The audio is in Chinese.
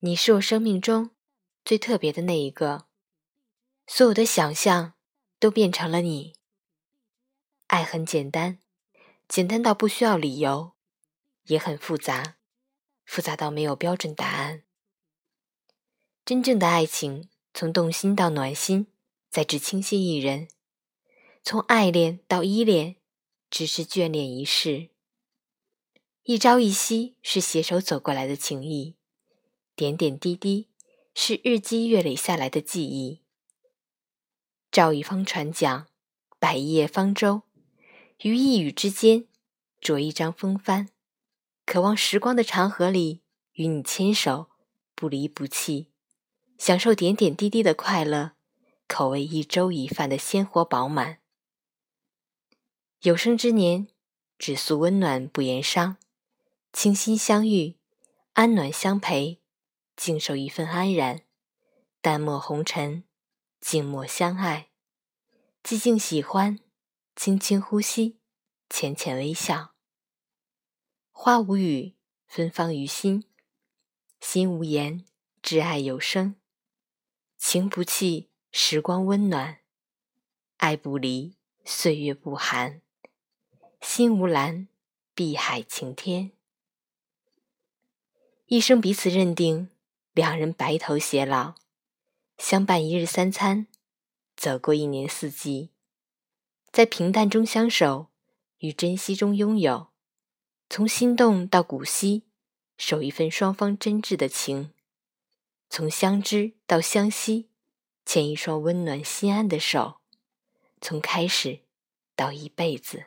你是我生命中最特别的那一个，所有的想象都变成了你。爱很简单，简单到不需要理由，也很复杂，复杂到没有标准答案。真正的爱情，从动心到暖心，再至倾心一人；从爱恋到依恋，只是眷恋一世。一朝一夕是携手走过来的情谊。点点滴滴是日积月累下来的记忆。照一方船桨，摆一叶方舟，于一语之间着一张风帆，渴望时光的长河里与你牵手，不离不弃，享受点点滴滴的快乐，口味一粥一饭的鲜活饱满。有生之年，只诉温暖不言伤，倾心相遇，安暖相陪。静守一份安然，淡漠红尘，静默相爱，寂静喜欢，轻轻呼吸，浅浅微笑。花无语，芬芳于心；心无言，挚爱有声。情不弃，时光温暖；爱不离，岁月不寒。心无拦，碧海晴天。一生彼此认定。两人白头偕老，相伴一日三餐，走过一年四季，在平淡中相守，与珍惜中拥有，从心动到古稀，守一份双方真挚的情；从相知到相惜，牵一双温暖心安的手；从开始到一辈子。